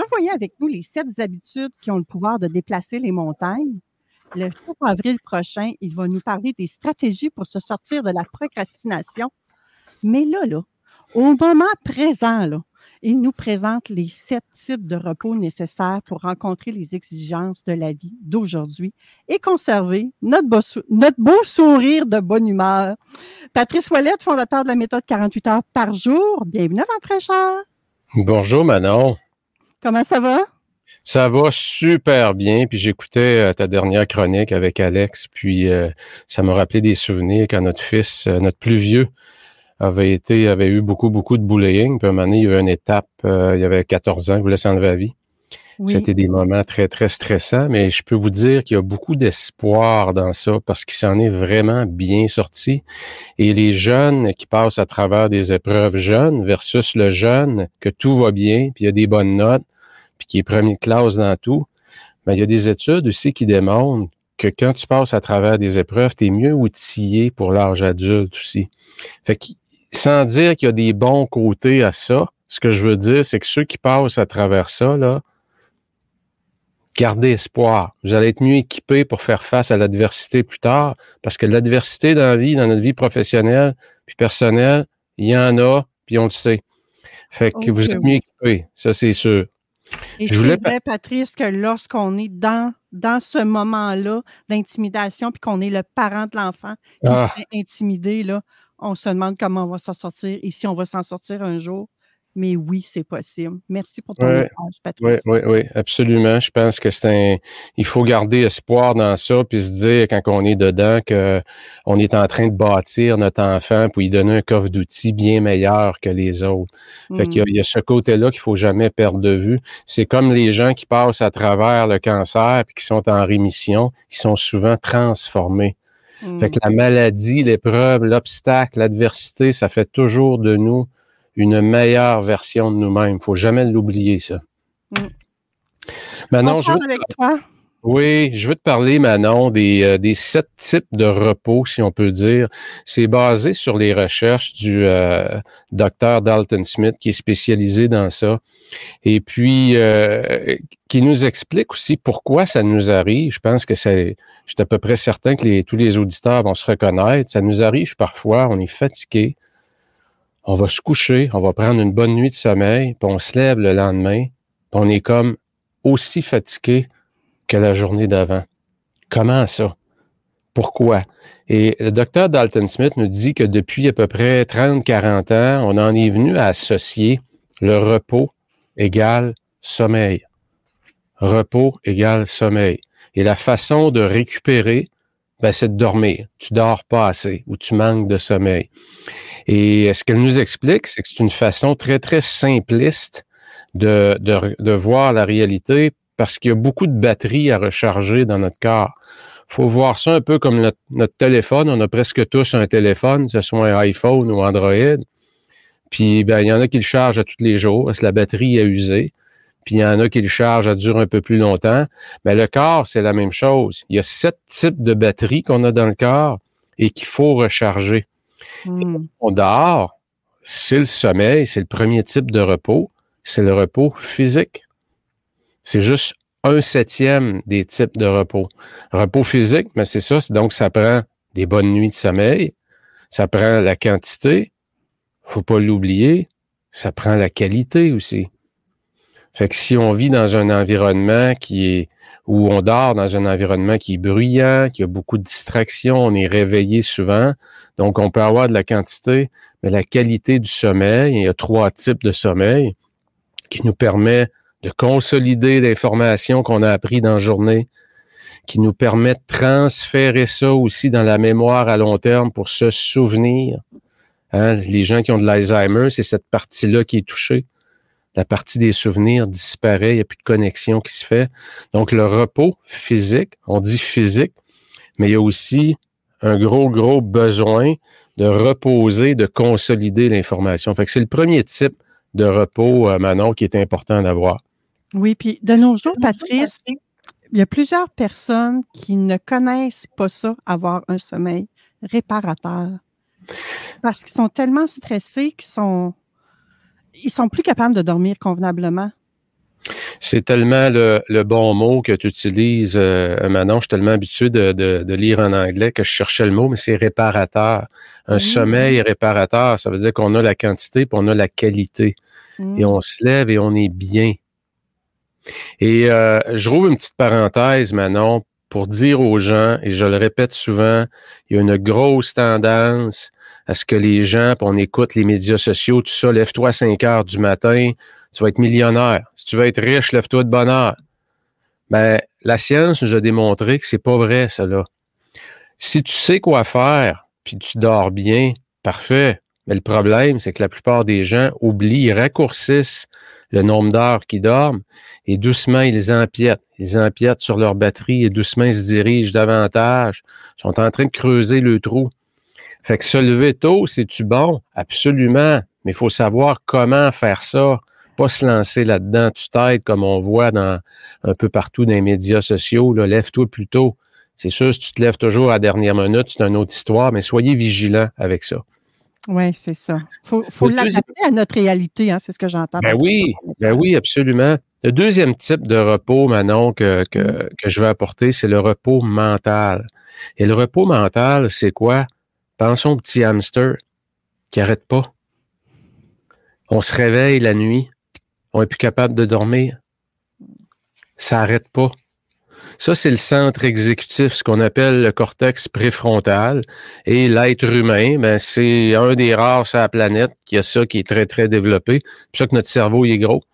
revoyait avec nous les sept habitudes qui ont le pouvoir de déplacer les montagnes. Le 7 avril prochain, il va nous parler des stratégies pour se sortir de la procrastination. Mais là, là, au moment présent, là, il nous présente les sept types de repos nécessaires pour rencontrer les exigences de la vie d'aujourd'hui et conserver notre beau, sourire de bonne humeur. Patrice Ouellette, fondateur de la méthode 48 heures par jour. Bienvenue à fraîcheur. Bonjour Manon. Comment ça va? Ça va super bien. Puis j'écoutais euh, ta dernière chronique avec Alex, puis euh, ça m'a rappelé des souvenirs quand notre fils, euh, notre plus vieux, avait été, avait eu beaucoup, beaucoup de bullying. Puis à un moment donné, il y a eu une étape, euh, il y avait 14 ans, il voulait s'enlever la vie. Oui. C'était des moments très, très stressants, mais je peux vous dire qu'il y a beaucoup d'espoir dans ça parce qu'il s'en est vraiment bien sorti. Et les jeunes qui passent à travers des épreuves jeunes versus le jeune que tout va bien, puis il y a des bonnes notes, puis qui est premier de classe dans tout, mais il y a des études aussi qui démontrent que quand tu passes à travers des épreuves, tu es mieux outillé pour l'âge adulte aussi. Fait que, sans dire qu'il y a des bons côtés à ça, ce que je veux dire, c'est que ceux qui passent à travers ça, là, gardez espoir. Vous allez être mieux équipé pour faire face à l'adversité plus tard, parce que l'adversité dans la vie, dans notre vie professionnelle puis personnelle, il y en a, puis on le sait. Fait que vous êtes mieux équipé, ça c'est sûr. Et Je voulais vrai, Patrice, que lorsqu'on est dans, dans ce moment-là d'intimidation, puis qu'on est le parent de l'enfant qui Ah. se fait intimider, là, on se demande comment on va s'en sortir et si on va s'en sortir un jour. Mais oui, c'est possible. Merci pour ton Ouais. message, Oui, Patrice. oui, oui, absolument. Je pense que c'est un. Il faut garder espoir dans ça, puis se dire quand on est dedans que on est en train de bâtir notre enfant, puis lui donner un coffre d'outils bien meilleur que les autres. Fait qu'il y a, Mm. il y a ce côté-là qu'il faut jamais perdre de vue. C'est comme les gens qui passent à travers le cancer puis qui sont en rémission, ils sont souvent transformés. Mm. Fait que la maladie, l'épreuve, l'obstacle, l'adversité, ça fait toujours de nous une meilleure version de nous-mêmes. faut jamais l'oublier, ça. Mm. Manon, on je veux parle avec toi. oui, je veux te parler, Manon, des, euh, des sept types de repos, si on peut dire. C'est basé sur les recherches du euh, docteur Dalton Smith, qui est spécialisé dans ça, et puis euh, qui nous explique aussi pourquoi ça nous arrive. Je pense que c'est, je suis à peu près certain que les, tous les auditeurs vont se reconnaître. Ça nous arrive parfois, on est fatigué, on va se coucher, on va prendre une bonne nuit de sommeil, puis on se lève le lendemain, puis on est comme aussi fatigué que la journée d'avant. Comment ça? Pourquoi? Et le docteur Dalton Smith nous dit que depuis à peu près 30-40 ans, on en est venu à associer le repos égale sommeil. Repos égale sommeil. Et la façon de récupérer, ben, c'est de dormir. Tu dors pas assez ou tu manques de sommeil. Et ce qu'elle nous explique, c'est que c'est une façon très, très simpliste de, de, de voir la réalité parce qu'il y a beaucoup de batteries à recharger dans notre corps. faut voir ça un peu comme notre, notre, téléphone. On a presque tous un téléphone, que ce soit un iPhone ou Android. Puis, ben, il y en a qui le chargent à tous les jours parce que la batterie est usée. Puis, il y en a qui le chargent à durer un peu plus longtemps. Mais le corps, c'est la même chose. Il y a sept types de batteries qu'on a dans le corps et qu'il faut recharger. Mm. On dort, c'est le sommeil, c'est le premier type de repos, c'est le repos physique. C'est juste un septième des types de repos. Repos physique, mais c'est ça, donc ça prend des bonnes nuits de sommeil, ça prend la quantité, faut pas l'oublier, ça prend la qualité aussi. Fait que si on vit dans un environnement qui est où on dort dans un environnement qui est bruyant, qui a beaucoup de distractions, on est réveillé souvent, donc on peut avoir de la quantité, mais la qualité du sommeil, il y a trois types de sommeil qui nous permet de consolider l'information qu'on a appris dans la journée, qui nous permet de transférer ça aussi dans la mémoire à long terme pour se souvenir. Hein, les gens qui ont de l'Alzheimer, c'est cette partie-là qui est touchée. La partie des souvenirs disparaît, il n'y a plus de connexion qui se fait. Donc, le repos physique, on dit physique, mais il y a aussi un gros, gros besoin de reposer, de consolider l'information. Fait que c'est le premier type de repos, euh, Manon, qui est important d'avoir. Oui, puis de nos jours, Patrice, il y a plusieurs personnes qui ne connaissent pas ça, avoir un sommeil réparateur. Parce qu'ils sont tellement stressés qu'ils sont, ils sont plus capables de dormir convenablement. C'est tellement le, bon mot que tu utilises, euh, Manon. Je suis tellement habitué de, lire en anglais que je cherchais le mot, mais c'est réparateur. Un sommeil réparateur, ça veut dire qu'on a la quantité puis on a la qualité. Et mm. on se lève et on est bien. Et euh, je rouvre une petite parenthèse, Manon, pour dire aux gens, et je le répète souvent, il y a une grosse tendance à ce que les gens, puis on écoute les médias sociaux, tout ça, lève-toi à 5 heures du matin, tu vas être millionnaire. Si tu veux être riche, lève-toi de bonne heure. Ben, la science nous a démontré que c'est pas vrai, cela. Si tu sais quoi faire, puis tu dors bien, parfait. Mais le problème, c'est que la plupart des gens oublient, raccourcissent le nombre d'heures qu'ils dorment et doucement, ils empiètent. Ils empiètent sur leur batterie et doucement, ils se dirigent davantage. Ils sont en train de creuser le trou. Fait que se lever tôt, c'est-tu bon? Absolument. Mais il faut savoir comment faire ça. Pas se lancer là-dedans. Tu t'aides comme on voit dans un peu partout dans les médias sociaux. Lève-toi plus tôt. C'est sûr, si tu te lèves toujours à la dernière minute, c'est une autre histoire, mais soyez vigilants avec ça. Oui, c'est ça. Il faut, l'adapter à notre réalité, hein, c'est ce que j'entends. Ben oui, ben oui, absolument. Le deuxième type de repos, Manon, que, que, mm. que je vais apporter, c'est le repos mental. Et le repos mental, c'est quoi? Pensons au petit hamster qui n'arrête pas. On se réveille la nuit, on n'est plus capable de dormir. Ça n'arrête pas. Ça, c'est le centre exécutif, ce qu'on appelle le cortex préfrontal. Et l'être humain, ben, c'est un des rares sur la planète qui a ça, qui est très, très développé. C'est pour ça que notre cerveau il est gros.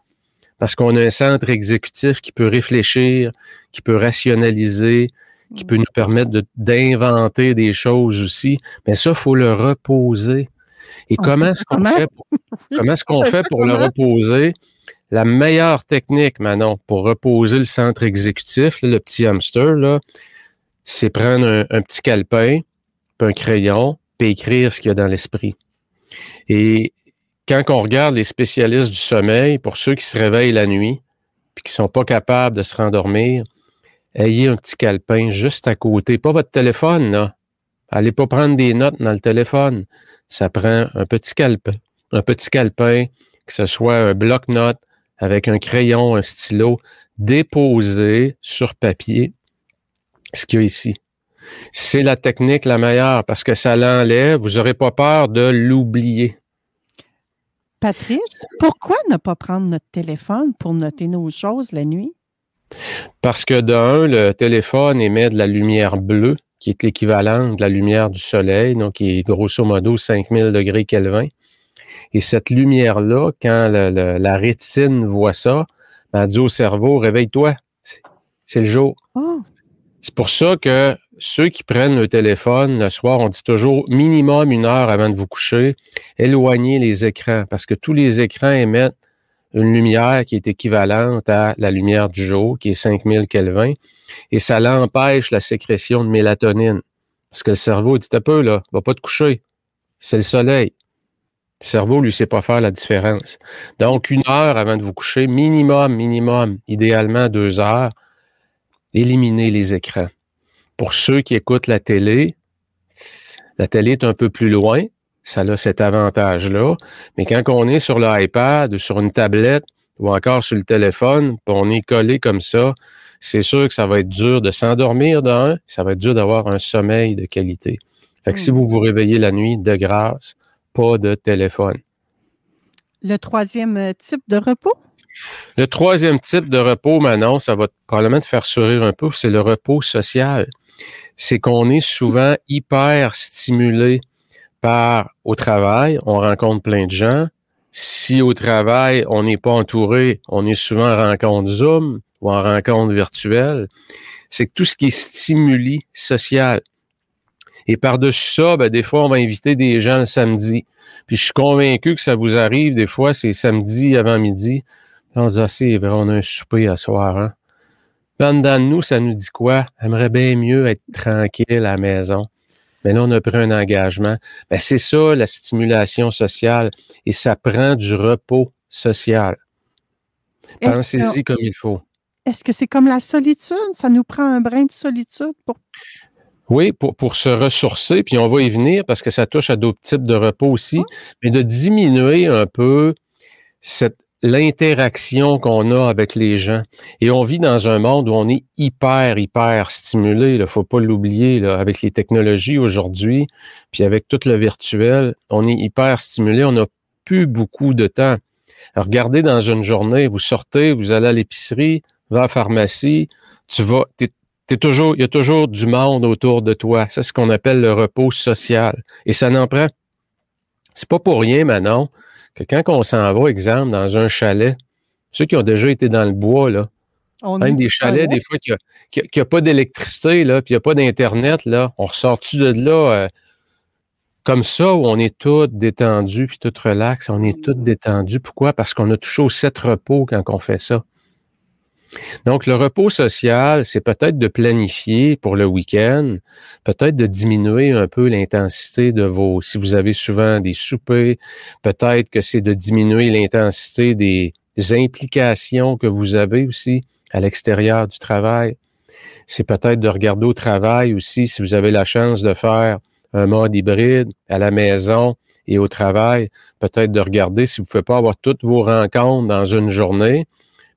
Parce qu'on a un centre exécutif qui peut réfléchir, qui peut rationaliser, qui peut nous permettre d'inventer des choses aussi. Mais ça, il faut le reposer. Et comment est-ce qu'on fait pour, comment est-ce qu'on fait pour le reposer? La meilleure technique, Manon, pour reposer le centre exécutif, le petit hamster, c'est prendre un, petit calepin, un crayon, puis écrire ce qu'il y a dans l'esprit. Et quand on regarde les spécialistes du sommeil, pour ceux qui se réveillent la nuit, puis qui sont pas capables de se rendormir, ayez un petit calepin juste à côté. Pas votre téléphone, là. Allez pas prendre des notes dans le téléphone. Ça prend un petit calepin. Un petit calepin, que ce soit un bloc-notes, avec un crayon, un stylo, déposer sur papier ce qu'il y a ici. C'est la technique la meilleure parce que ça l'enlève. Vous n'aurez pas peur de l'oublier. Patrice, pourquoi ne pas prendre notre téléphone pour noter nos choses la nuit? Parce que d'un, le téléphone émet de la lumière bleue, qui est l'équivalent de la lumière du soleil, donc qui est grosso modo 5000 degrés Kelvin. Et cette lumière-là, quand la rétine voit ça, ben, elle dit au cerveau, réveille-toi, c'est le jour. Ah. C'est pour ça que ceux qui prennent le téléphone le soir, on dit toujours minimum une heure avant de vous coucher, éloignez les écrans, parce que tous les écrans émettent une lumière qui est équivalente à la lumière du jour, qui est 5000 Kelvin, et ça l'empêche la sécrétion de mélatonine. Parce que le cerveau dit un peu, là, va pas te coucher. C'est le soleil. Le cerveau, lui, sait pas faire la différence. Donc, une heure avant de vous coucher, minimum, minimum, idéalement deux heures, éliminez les écrans. Pour ceux qui écoutent la télé, la télé est un peu plus loin, ça a cet avantage-là. Mais quand on est sur l'iPad ou sur une tablette ou encore sur le téléphone, puis on est collé comme ça, c'est sûr que ça va être dur de s'endormir d'un, ça va être dur d'avoir un sommeil de qualité. Fait que si hmm. vous vous réveillez la nuit, de grâce, pas de téléphone. Le troisième euh, type de repos? Le troisième type de repos, Manon, ça va probablement te faire sourire un peu, c'est le repos social. C'est qu'on est souvent hyper stimulé par au travail, on rencontre plein de gens. Si au travail, on n'est pas entouré, on est souvent en rencontre Zoom ou en rencontre virtuelle. C'est tout ce qui est stimuli social. Et par-dessus ça, ben, des fois, on va inviter des gens le samedi. Puis je suis convaincu que ça vous arrive, des fois, c'est samedi avant midi. On se dit, ah, c'est vrai, on a un souper à soir. Hein? Dans nous, ça nous dit quoi? Aimerait bien mieux être tranquille à la maison. Mais là, on a pris un engagement. Ben, c'est ça, la stimulation sociale. Et ça prend du repos social. Pensez-y comme il faut. Est-ce que c'est comme la solitude? Ça nous prend un brin de solitude pour oui, pour, pour se ressourcer, puis on va y venir parce que ça touche à d'autres types de repos aussi, mais de diminuer un peu cette l'interaction qu'on a avec les gens. Et on vit dans un monde où on est hyper, hyper stimulé. Il ne faut pas l'oublier, avec les technologies aujourd'hui, puis avec tout le virtuel, on est hyper stimulé. On n'a plus beaucoup de temps. regardez dans une journée, vous sortez, vous allez à l'épicerie, va à la pharmacie, tu vas, toujours, il y a toujours du monde autour de toi. C'est ce qu'on appelle le repos social. Et ça n'en prend. C'est pas pour rien, Manon, que quand on s'en va, exemple, dans un chalet, ceux qui ont déjà été dans le bois, là, même des chalets, des fois, qu'il n'y a, pas d'électricité, là, puis il n'y a pas d'Internet, là, on ressort-tu de là euh, comme ça, où on est tout détendu, puis tout relax, on est tout détendu. Pourquoi? Parce qu'on a toujours sept repos quand on fait ça. Donc, le repos social, c'est peut-être de planifier pour le week-end, peut-être de diminuer un peu l'intensité de vos, si vous avez souvent des soupers, peut-être que c'est de diminuer l'intensité des, implications que vous avez aussi à l'extérieur du travail. C'est peut-être de regarder au travail aussi, si vous avez la chance de faire un mode hybride à la maison et au travail, peut-être de regarder si vous ne pouvez pas avoir toutes vos rencontres dans une journée,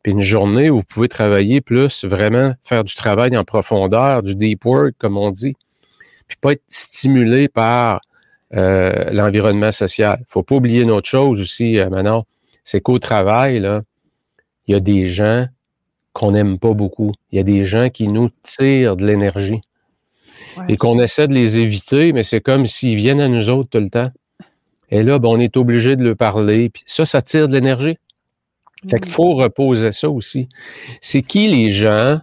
une journée où vous pouvez travailler plus, vraiment faire du travail en profondeur, du deep work, comme on dit, puis pas être stimulé par euh, l'environnement social. faut pas oublier une autre chose aussi, euh, maintenant, c'est qu'au travail, là, il y a des gens qu'on n'aime pas beaucoup. Il y a des gens qui nous tirent de l'énergie. Et qu'on essaie de les éviter, mais c'est comme s'ils viennent à nous autres tout le temps. Et là, ben, on est obligé de leur parler. Puis ça, ça tire de l'énergie. Fait qu'il faut reposer ça aussi. C'est qui les gens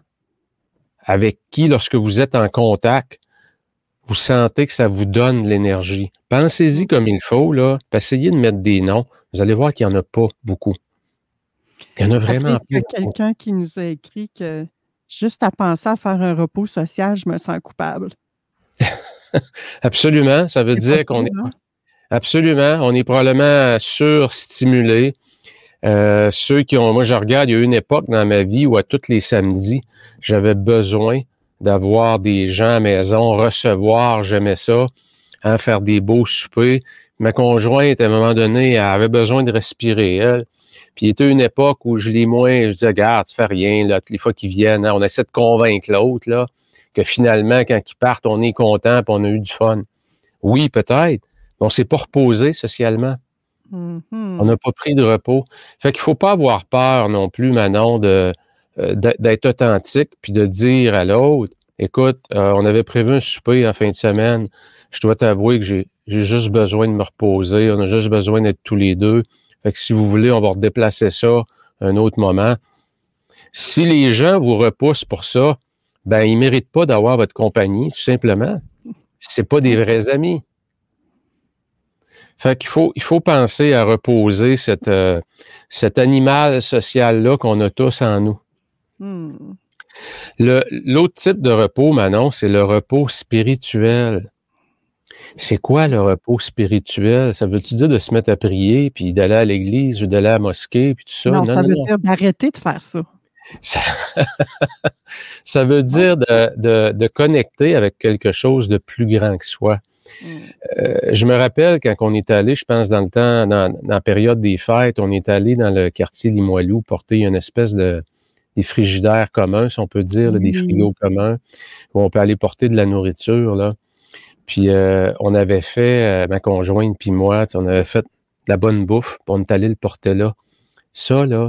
avec qui, lorsque vous êtes en contact, vous sentez que ça vous donne de l'énergie? Pensez-y comme il faut, là. Essayez de mettre des noms. Vous allez voir qu'il n'y en a pas beaucoup. Il y en a vraiment Il y a quelqu'un qui nous a écrit que juste à penser à faire un repos social, je me sens coupable. Absolument. Ça veut dire qu'on est. Hein? Absolument. On est probablement surstimulé. Euh, ceux qui ont, moi je regarde, il y a eu une époque dans ma vie où à tous les samedis, j'avais besoin d'avoir des gens à maison, recevoir, j'aimais ça, hein, faire des beaux soupers. Ma conjointe, à un moment donné, elle avait besoin de respirer, elle. Puis il était une époque où je l'ai moins, je disais, regarde, tu fais rien, là, les fois qu'ils viennent, hein, on essaie de convaincre l'autre, là, que finalement, quand ils partent, on est content et on a eu du fun. Oui, peut-être, mais on s'est pas reposé socialement. Mm-hmm. On n'a pas pris de repos. Fait qu'il ne faut pas avoir peur non plus, Manon, euh, d'être authentique puis de dire à l'autre Écoute, euh, on avait prévu un souper en fin de semaine. Je dois t'avouer que j'ai, juste besoin de me reposer. On a juste besoin d'être tous les deux. Fait que si vous voulez, on va redéplacer ça un autre moment. Si les gens vous repoussent pour ça, ben, ils ne méritent pas d'avoir votre compagnie, tout simplement. Ce pas des vrais amis. Fait qu'il faut, il faut penser à reposer cette, euh, cet animal social-là qu'on a tous en nous. Hmm. L'autre type de repos, Manon, c'est le repos spirituel. C'est quoi le repos spirituel? Ça veut-tu dire de se mettre à prier, puis d'aller à l'église ou d'aller à la mosquée, puis tout ça? Non, ça veut dire d'arrêter de faire ça. Ça, veut dire de, de, connecter avec quelque chose de plus grand que soi. Mm. Euh, je me rappelle quand on est allé, je pense dans le temps, dans, la période des fêtes, on est allé dans le quartier Limoilou porter une espèce de des frigidaires communs, si on peut dire, des frigos communs, où on peut aller porter de la nourriture. Là. Puis euh, on avait fait, euh, ma conjointe puis moi, on avait fait de la bonne bouffe, puis on est allé le porter là. Ça, là.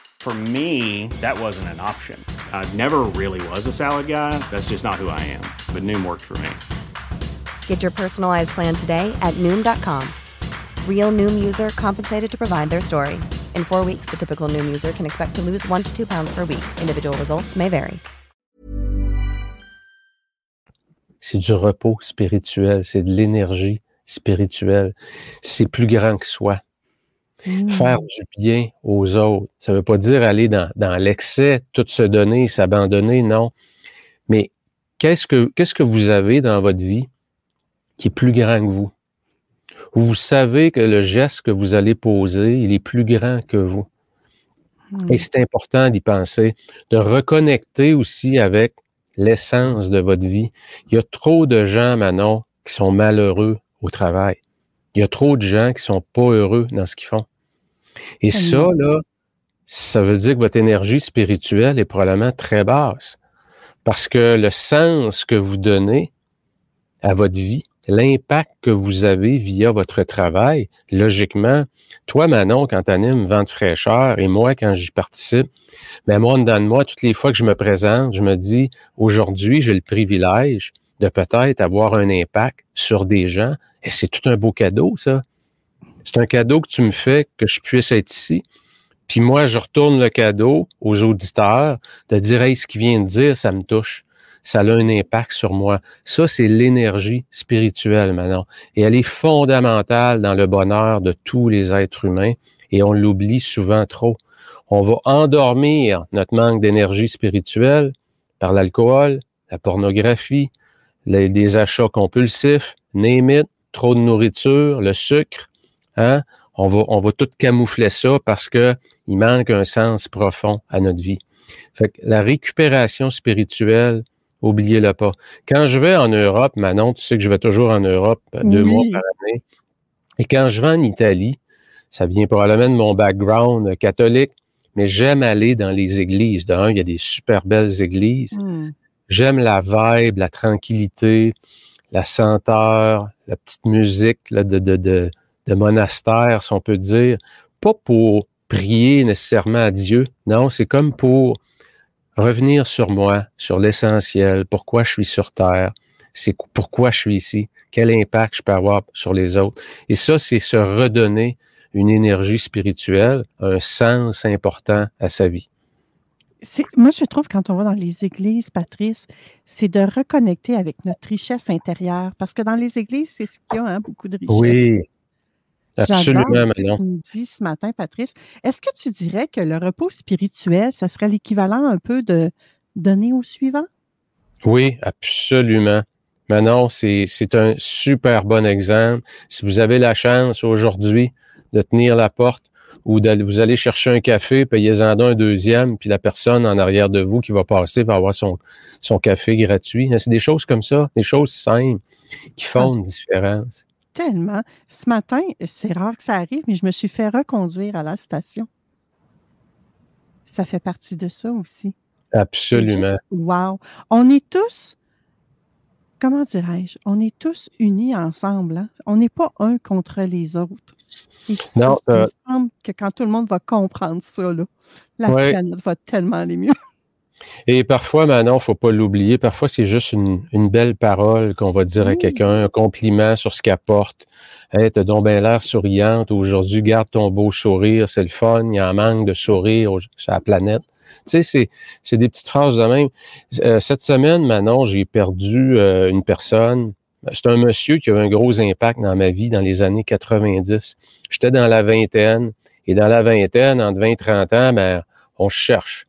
For me, that wasn't an option. I never really was a salad guy. That's just not who I am. But Noom worked for me. Get your personalized plan today at Noom.com. Real Noom user compensated to provide their story. In four weeks, the typical Noom user can expect to lose one to two pounds per week. Individual results may vary. C'est du repos spirituel, c'est de l'énergie spirituelle. C'est plus grand que soi. Mm. Faire du bien aux autres. Ça ne veut pas dire aller dans, dans l'excès, tout se donner, s'abandonner, non. Mais qu'est-ce que, qu'est-ce que vous avez dans votre vie qui est plus grand que vous? Vous savez que le geste que vous allez poser, il est plus grand que vous. Mm. Et c'est important d'y penser, de reconnecter aussi avec l'essence de votre vie. Il y a trop de gens, Manon, qui sont malheureux au travail. Il y a trop de gens qui sont pas heureux dans ce qu'ils font. Et ça, là, ça veut dire que votre énergie spirituelle est probablement très basse. Parce que le sens que vous donnez à votre vie, l'impact que vous avez via votre travail, logiquement, toi, Manon, quand tu animes Vente fraîcheur, et moi, quand j'y participe, mais moi, en dedans de moi, toutes les fois que je me présente, je me dis, aujourd'hui, j'ai le privilège de peut-être avoir un impact sur des gens, et c'est tout un beau cadeau, ça. C'est un cadeau que tu me fais que je puisse être ici. Puis moi, je retourne le cadeau aux auditeurs de dire, hey, ce qu'il vient de dire, ça me touche. Ça a un impact sur moi. Ça, c'est l'énergie spirituelle, maintenant. Et elle est fondamentale dans le bonheur de tous les êtres humains. Et on l'oublie souvent trop. On va endormir notre manque d'énergie spirituelle par l'alcool, la pornographie, les, des achats compulsifs, name trop de nourriture, le sucre. Hein? On va, on va tout camoufler ça parce que il manque un sens profond à notre vie. Fait que la récupération spirituelle, oubliez-le pas. Quand je vais en Europe, Manon, tu sais que je vais toujours en Europe euh, deux Oui. mois par année. Et quand je vais en Italie, ça vient probablement de mon background catholique, mais j'aime aller dans les églises. D'un, il y a des super belles églises. Mm. J'aime la vibe, la tranquillité, la senteur, la petite musique là, de, de, de, de monastère, si on peut dire. Pas pour prier nécessairement à Dieu. Non, c'est comme pour revenir sur moi, sur l'essentiel, pourquoi je suis sur Terre, c'est qu- pourquoi je suis ici, quel impact je peux avoir sur les autres. Et ça, c'est se redonner une énergie spirituelle, un sens important à sa vie. Moi, je trouve quand on va dans les églises, Patrice, c'est de reconnecter avec notre richesse intérieure. Parce que dans les églises, c'est ce qu'il y a, hein, beaucoup de richesse. Oui, absolument. Manon. Tu me dis ce matin, Patrice. Est-ce que tu dirais que le repos spirituel, ça serait l'équivalent un peu de donner au suivant? Oui, absolument. Manon, c'est c'est un super bon exemple. Si vous avez la chance aujourd'hui de tenir la porte ou d'aller vous allez chercher un café, payez-en un deuxième, puis la personne en arrière de vous qui va passer va avoir son, son café gratuit. C'est des choses comme ça, des choses simples qui font une différence. Tellement. Ce matin, c'est rare que ça arrive, mais je me suis fait reconduire à la station. Ça fait partie de ça aussi. Absolument. Wow! On est tous, comment dirais-je, on est tous unis ensemble. hein. On n'est pas un contre les autres. Et ça, Non, il me euh, semble que quand tout le monde va comprendre ça, là, la Ouais. planète va tellement aller mieux. Et parfois, Manon, faut pas l'oublier, parfois c'est juste une, une belle parole qu'on va dire à Oui. quelqu'un, un compliment sur ce qu'elle porte. Hey, t'as donc bien l'air souriante aujourd'hui, garde ton beau sourire, c'est le fun, il y a un manque de sourire sur la planète. Tu sais, c'est, c'est des petites phrases de même. Euh, cette semaine, Manon, j'ai perdu euh, une personne. C'est un monsieur qui a eu un gros impact dans ma vie dans les années 90. J'étais dans la vingtaine. Et dans la vingtaine, entre 20 et 30 ans, ben, on cherche.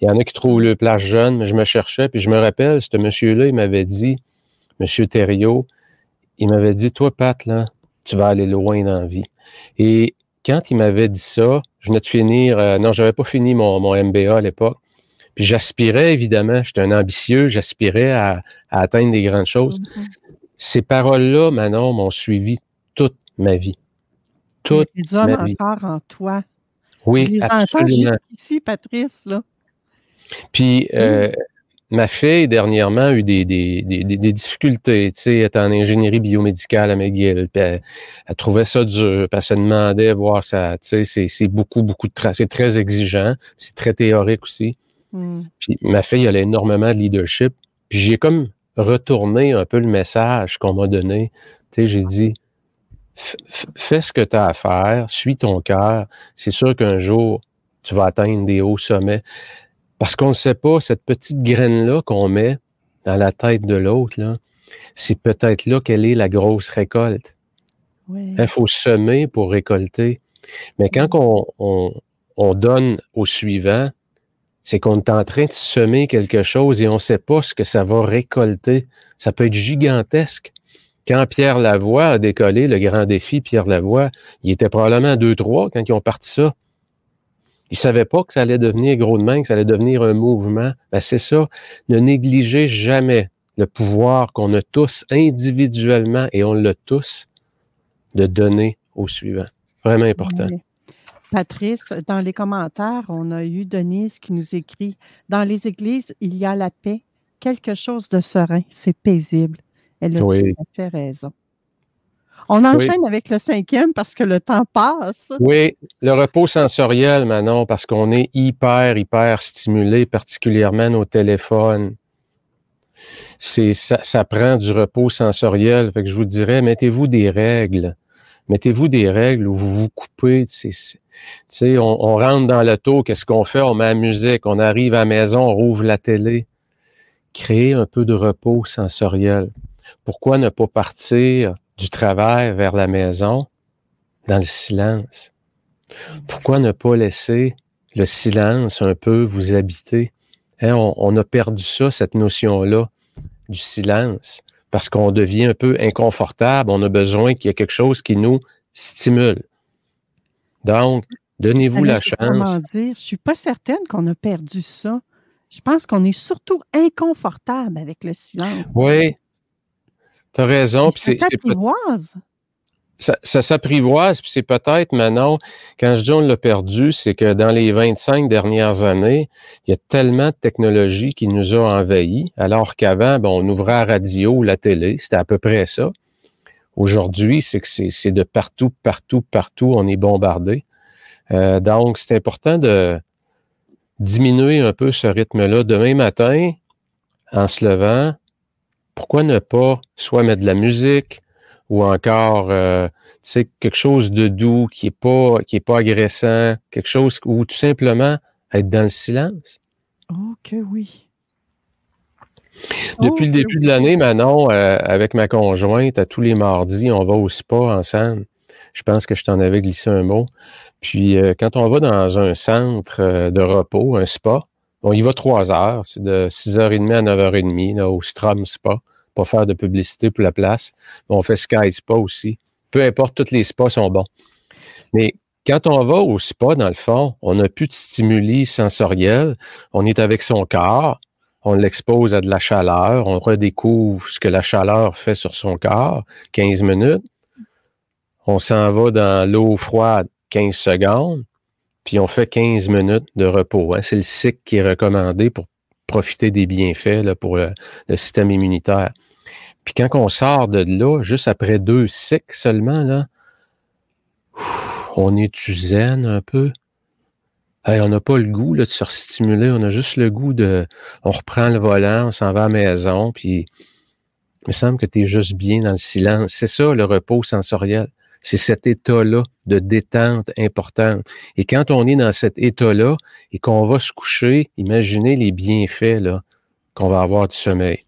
Il y en a qui trouvent le place jeune, mais je me cherchais. Puis je me rappelle, ce monsieur-là, il m'avait dit, Monsieur Thériault, il m'avait dit, toi, Pat, là, tu vas aller loin dans la vie. Et quand il m'avait dit ça, je venais de finir, euh, non, j'avais pas fini mon, mon MBA à l'époque. Puis j'aspirais, évidemment, j'étais un ambitieux, j'aspirais à, atteindre des grandes choses. Mm-hmm. Ces paroles-là, Manon, m'ont suivi toute ma vie. Toute les hommes encore en toi. Oui, Je les absolument. ici, Patrice, là. Puis, euh, ma fille, dernièrement, a eu des, des, des, des difficultés. Tu sais, elle est en ingénierie biomédicale à McGill. Puis elle, trouvait ça dur. Puis elle se demandait voir ça. Tu sais, c'est beaucoup, beaucoup de travail. C'est très exigeant. C'est très théorique aussi. Hmm. Puis ma fille, elle a énormément de leadership. Puis j'ai comme retourné un peu le message qu'on m'a donné. Tu sais, j'ai dit, fais ce que tu as à faire, suis ton cœur. C'est sûr qu'un jour, tu vas atteindre des hauts sommets. Parce qu'on ne sait pas, cette petite graine-là qu'on met dans la tête de l'autre, c'est peut-être là qu'elle est la grosse récolte. Il faut semer pour récolter. Mais quand on, on, donne au suivant, c'est qu'on est en train de semer quelque chose et on ne sait pas ce que ça va récolter. Ça peut être gigantesque. Quand Pierre Lavoie a décollé le grand défi, Pierre Lavoie, il était probablement 2-3 quand ils ont parti ça. Ils savaient pas que ça allait devenir gros de main, que ça allait devenir un mouvement. Ben, c'est ça. Ne négligez jamais le pouvoir qu'on a tous individuellement et on l'a tous de donner au suivant. Vraiment important. Patrice, dans les commentaires, on a eu Denise qui nous écrit Dans les églises, il y a la paix, quelque chose de serein, c'est paisible. Elle a tout fait raison. On enchaîne avec le cinquième parce que le temps passe. Oui, le repos sensoriel, Manon, parce qu'on est hyper, hyper stimulé, particulièrement nos téléphones. C'est, ça, prend du repos sensoriel. Fait que je vous dirais, mettez-vous des règles. Mettez-vous des règles où vous vous coupez. on, on rentre dans l'auto, qu'est-ce qu'on fait? On met la musique, on arrive à la maison, on rouvre la télé. Créer un peu de repos sensoriel. Pourquoi ne pas partir? Du travail vers la maison dans le silence? Pourquoi ne pas laisser le silence un peu vous habiter? Hein, on, a perdu ça, cette notion-là du silence, parce qu'on devient un peu inconfortable. On a besoin qu'il y ait quelque chose qui nous stimule. Donc, donnez-vous la chance. Comment dire? Je suis pas certaine qu'on a perdu ça. Je pense qu'on est surtout inconfortable avec le silence. Oui, tu as raison. Ça s'apprivoise. Ça, ça s'apprivoise, puis c'est peut-être maintenant, quand je dis on l'a perdu, c'est que dans les 25 dernières années, il y a tellement de technologies qui nous ont envahis, alors qu'avant, bon, on ouvrait la radio ou la télé, c'était à peu près ça. Aujourd'hui, c'est que c'est de partout, partout, partout, on est bombardé. Euh, donc, c'est important de diminuer un peu ce rythme-là. Demain matin, en se levant, pourquoi ne pas soit mettre de la musique ou encore euh, quelque chose de doux qui n'est pas, qui est pas agressant, quelque chose ou tout simplement être dans le silence? Oh que oui. Depuis le début de l'année, Manon, euh, avec ma conjointe, à tous les mardis, on va au spa ensemble. Je pense que je t'en avais glissé un mot. Puis euh, quand on va dans un centre de repos, un spa, on y va trois heures, c'est de 6h30 à 9h30 là, au Strom Spa pas faire de publicité pour la place. On fait Sky Spa aussi. Peu importe, tous les spas sont bons. Mais quand on va au spa, dans le fond, on n'a plus de stimuli sensoriels. On est avec son corps. On l'expose à de la chaleur. On redécouvre ce que la chaleur fait sur son corps. 15 minutes. On s'en va dans l'eau froide 15 secondes. Puis on fait 15 minutes de repos. Hein. C'est le cycle qui est recommandé pour profiter des bienfaits là, pour le, système immunitaire. Puis quand on sort de là, juste après deux cycles seulement, là, on est zen un peu? on n'a pas le goût de se stimuler, on a juste le goût de. On reprend le volant, on s'en va à la maison, puis il me semble que tu es juste bien dans le silence. C'est ça le repos sensoriel. C'est cet état-là de détente importante. Et quand on est dans cet état-là et qu'on va se coucher, imaginez les bienfaits qu'on va avoir du sommeil.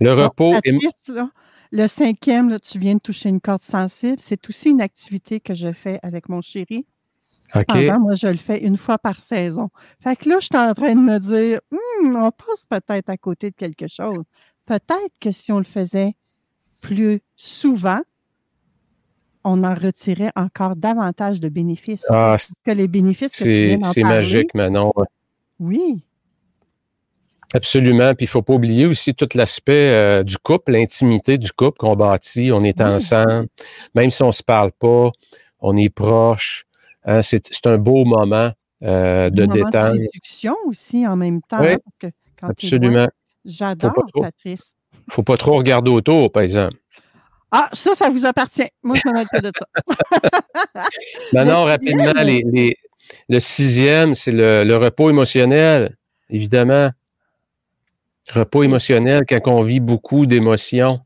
Le repos Le cinquième, tu viens de toucher une corde sensible. C'est aussi une activité que je fais avec mon chéri. Cependant, moi, je le fais une fois par saison. Fait que là, je suis en train de me dire, hum, on passe peut-être à côté de quelque chose. Peut-être que si on le faisait plus souvent, on en retirait encore davantage de bénéfices. Ah, que les bénéfices que tu C'est magique, Manon. Oui. Absolument. Puis il ne faut pas oublier aussi tout l'aspect euh, du couple, l'intimité du couple qu'on bâtit. On est ensemble. Même si on ne se parle pas, on est proche. Hein, c'est un beau moment euh, de détente. De séduction aussi en même temps. Oui, absolument. J'adore, Patrice. Il ne faut pas trop regarder autour, par exemple. Ah, ça, ça vous appartient. Moi, je m'en pas de ça. Maintenant, rapidement, le sixième, c'est le, repos émotionnel, évidemment. Repos émotionnel quand on vit beaucoup d'émotions.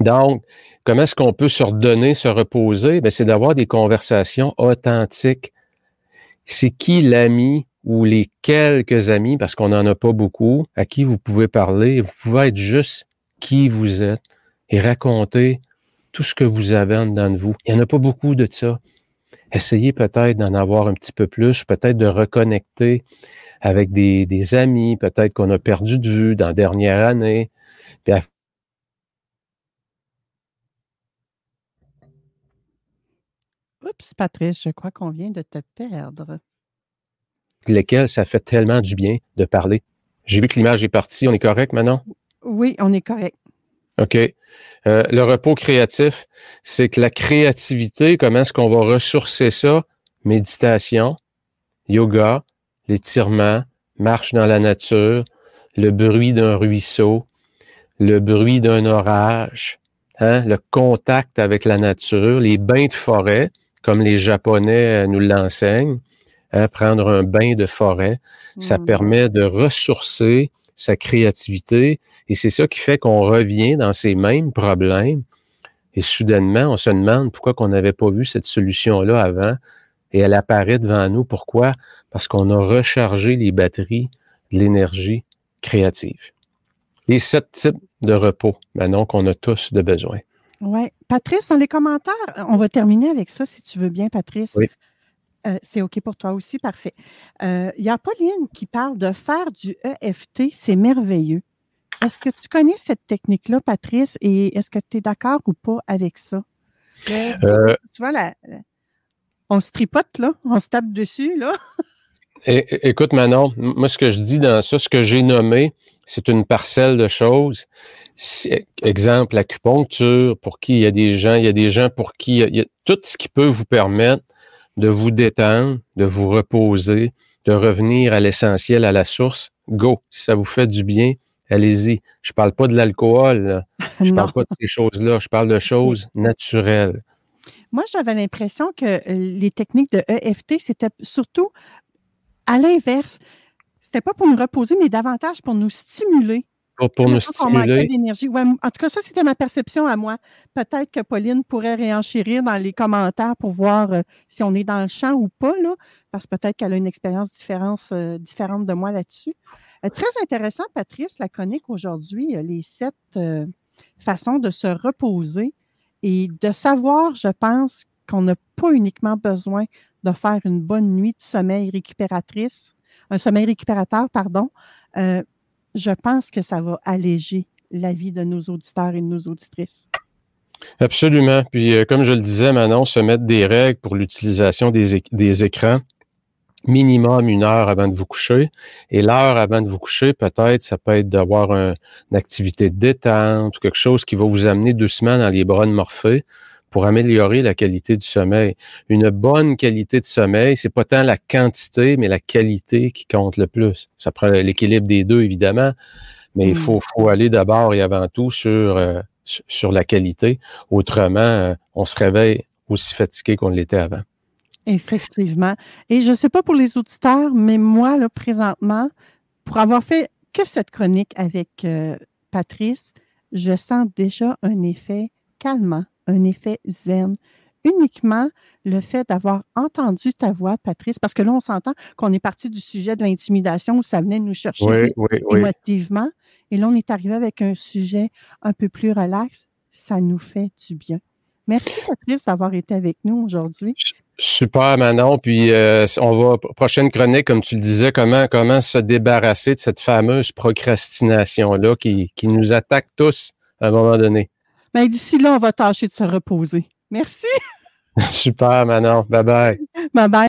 Donc, comment est-ce qu'on peut se redonner, se reposer? Ben, c'est d'avoir des conversations authentiques. C'est qui l'ami ou les quelques amis, parce qu'on n'en a pas beaucoup, à qui vous pouvez parler. Vous pouvez être juste qui vous êtes et raconter tout ce que vous avez en dedans de vous. Il n'y en a pas beaucoup de ça. Essayez peut-être d'en avoir un petit peu plus, peut-être de reconnecter avec des, amis, peut-être qu'on a perdu de vue dans la dernière année. Oups, Patrice, je crois qu'on vient de te perdre. Lesquels ça fait tellement du bien de parler. J'ai vu que l'image est partie. On est correct maintenant? Oui, on est correct. OK? Euh, le repos créatif, c'est que la créativité, comment est-ce qu'on va ressourcer ça? Méditation, yoga, l'étirement, marche dans la nature, le bruit d'un ruisseau, le bruit d'un orage, hein, le contact avec la nature, les bains de forêt, comme les Japonais euh, nous l'enseignent, hein, prendre un bain de forêt, ça mmh. permet de ressourcer sa créativité. Et c'est ça qui fait qu'on revient dans ces mêmes problèmes. Et soudainement, on se demande pourquoi on n'avait pas vu cette solution-là avant. Et elle apparaît devant nous. Pourquoi? Parce qu'on a rechargé les batteries de l'énergie créative. Les sept types de repos, maintenant qu'on a tous de besoin. Oui. Patrice, dans les commentaires, on va terminer avec ça, si tu veux bien, Patrice. Oui. Euh, c'est OK pour toi aussi, parfait. Euh, il y a Pauline qui parle de faire du EFT, c'est merveilleux. Est-ce que tu connais cette technique-là, Patrice, et est-ce que tu es d'accord ou pas avec ça? Euh, tu vois, on se tripote, là, on se tape dessus, là. écoute, Manon, moi, ce que je dis dans ça, ce que j'ai nommé, c'est une parcelle de choses. Exemple, l'acupuncture, pour qui il y a des gens, il y a des gens pour qui il y a tout ce qui peut vous permettre de vous détendre, de vous reposer, de revenir à l'essentiel, à la source, go. Si ça vous fait du bien, allez-y. Je parle pas de l'alcool, je parle pas de ces choses-là, je parle de choses naturelles. Moi, j'avais l'impression que euh, les techniques de EFT, c'était surtout à l'inverse. C'était pas pour nous reposer, mais davantage pour nous stimuler pour, nous stimuler. d'énergie. en tout cas, ça, c'était ma perception à moi. Peut-être que Pauline pourrait réenchérir dans les commentaires pour voir euh, si on est dans le champ ou pas, là, parce que peut-être qu'elle a une expérience euh, différente de moi là-dessus. Euh, très intéressant, Patrice, la chronique aujourd'hui, les sept façons de se reposer et de savoir, je pense, qu'on n'a pas uniquement besoin de faire une bonne nuit de sommeil récupératrice, un sommeil récupérateur, pardon je pense que ça va alléger la vie de nos auditeurs et de nos auditrices. Absolument. Puis, euh, comme je le disais, Manon, se mettre des règles pour l'utilisation des, écrans, minimum une heure avant de vous coucher. Et l'heure avant de vous coucher, peut-être, ça peut être d'avoir une activité de détente ou quelque chose qui va vous amener doucement dans les bras de Morphée pour améliorer la qualité du sommeil. Une bonne qualité de sommeil, c'est pas tant la quantité, mais la qualité qui compte le plus. Ça prend l'équilibre des deux, évidemment, mais il mm. faut, faut aller d'abord et avant tout sur, euh, sur la qualité. Autrement, euh, on se réveille aussi fatigué qu'on l'était avant. Effectivement. Et je ne sais pas pour les auditeurs, mais moi, là, présentement, pour avoir fait que cette chronique avec euh, Patrice, je sens déjà un effet calmant un effet zen. Uniquement le fait d'avoir entendu ta voix, Patrice, parce que là, on s'entend qu'on est parti du sujet de l'intimidation où ça venait nous chercher émotivement. Et là, on est arrivé avec un sujet un peu plus relax. Ça nous fait du bien. Merci, Patrice, d'avoir été avec nous aujourd'hui. Super, Manon. Puis, euh, on va, prochaine chronique, comme tu le disais, comment, comment se débarrasser de cette fameuse procrastination-là qui, qui nous attaque tous à un moment donné? Mais d'ici là, on va tâcher de se reposer. Merci. Super, Manon. Bye bye. Bye bye.